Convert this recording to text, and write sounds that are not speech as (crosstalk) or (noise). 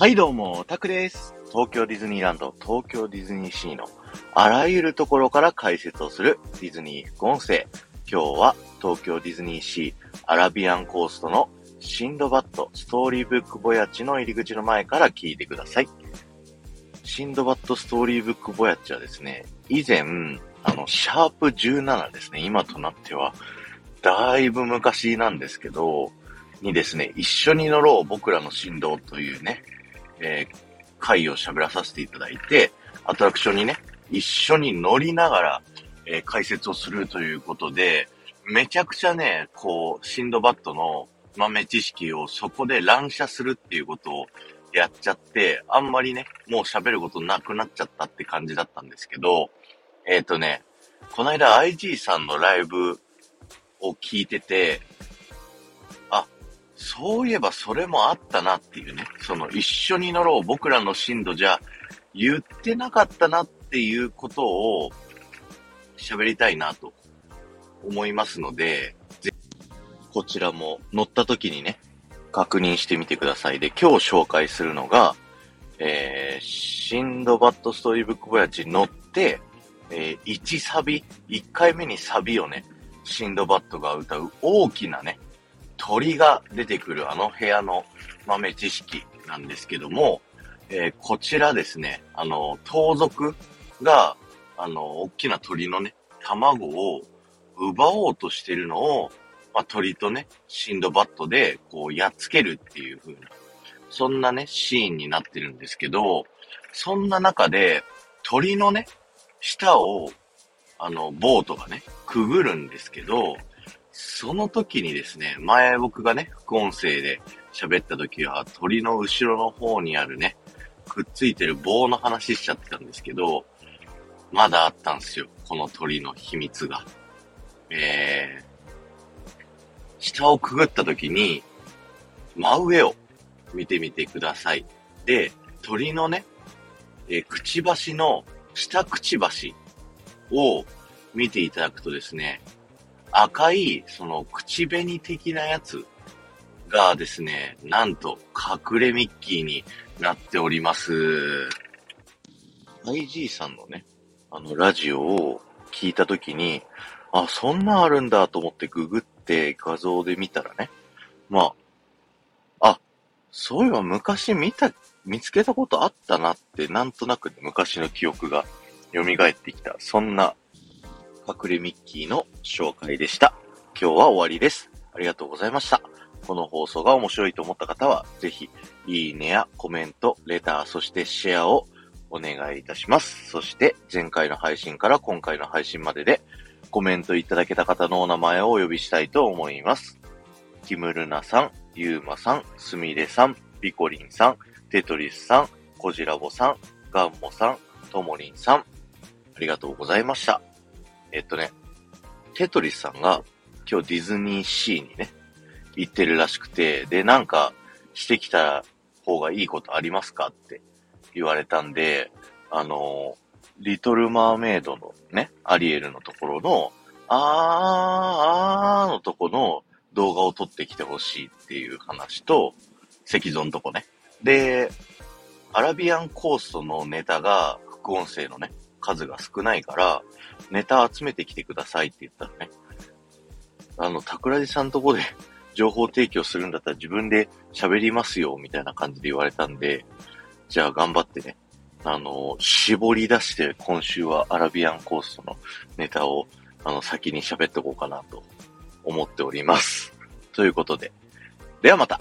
はいどうも、タクです。東京ディズニーランド、東京ディズニーシーのあらゆるところから解説をするディズニー副音声。今日は東京ディズニーシーアラビアンコーストのシンドバッドストーリーブックボヤッチの入り口の前から聞いてください。シンドバッドストーリーブックボヤッチはですね、以前、あの、シャープ17ですね、今となっては、だいぶ昔なんですけど、にですね、一緒に乗ろう僕らの振動というね、えー、回を喋らさせていただいて、アトラクションにね、一緒に乗りながら、えー解説をするということで、めちゃくちゃね、こう、シンドバッドの豆知識をそこで乱射するっていうことをやっちゃって、あんまりね、もう喋ることなくなっちゃったって感じだったんですけど、えっ、とね、この間 IG さんのライブを聞いてて、そういえばそれもあったなっていうね、その一緒に乗ろう僕らの進度じゃ言ってなかったなっていうことを喋りたいなと思いますので、ぜこちらも乗った時にね、確認してみてください。で、今日紹介するのが、えー、シンドバッドストーリーブックボヤッジ乗って、えー、1サビ、1回目にサビをね、シンドバッドが歌う大きなね、鳥が出てくるあの部屋の豆知識なんですけども、えーこちらですね、あの、盗賊が、あの、大きな鳥のね、卵を奪おうとしてるのを、まあ、鳥とね、シンドバッドで、こう、やっつけるっていう風な、そんなね、シーンになってるんですけど、そんな中で、鳥のね、下を、あの、ボートがね、くぐるんですけど、その時にですね、前僕がね、副音声で喋った時は、鳥の後ろの方にあるね、くっついてる棒の話しちゃってたんですけど、まだあったんですよ。この鳥の秘密が。えー、下をくぐった時に、真上を見てみてください。で、鳥のね、えーくちばしの下くちばしを見ていただくとですね、赤い、その、口紅的なやつがですね、なんと、隠れミッキーになっております。IG さんのね、あの、ラジオを聞いたときに、あ、そんなあるんだと思ってググって画像で見たらね、まあ、あ、そういえば昔見た、見つけたことあったなって、なんとなく昔の記憶が蘇ってきた、そんな隠れミッキーの紹介でした。今日は終わりです。ありがとうございました。この放送が面白いと思った方は、ぜひ、いいねやコメント、レター、そしてシェアをお願いいたします。そして、前回の配信から今回の配信までで、コメントいただけた方のお名前をお呼びしたいと思います。キムルナさん、ユーマさん、スミレさん、ピコリンさん、テトリスさん、コジラボさん、ガンモさん、ともりんさん、ありがとうございました。えっとね、テトリスさんが今日ディズニーシーにね、行ってるらしくて、で、なんかしてきた方がいいことありますかって言われたんで、あの、リトルマーメイドのね、アリエルのところの、あー、あーのとこの動画を撮ってきてほしいっていう話と、石像のとこね。で、アラビアンコーストのネタが副音声のね、数が少ないから、ネタ集めてきてくださいって言ったらね、あの、桜地さんとこで (laughs) 情報提供するんだったら自分で喋りますよ、みたいな感じで言われたんで、じゃあ頑張ってね、あの、絞り出して今週はアラビアンコーストのネタを、あの、先に喋っておこうかなと思っております。ということで、ではまた。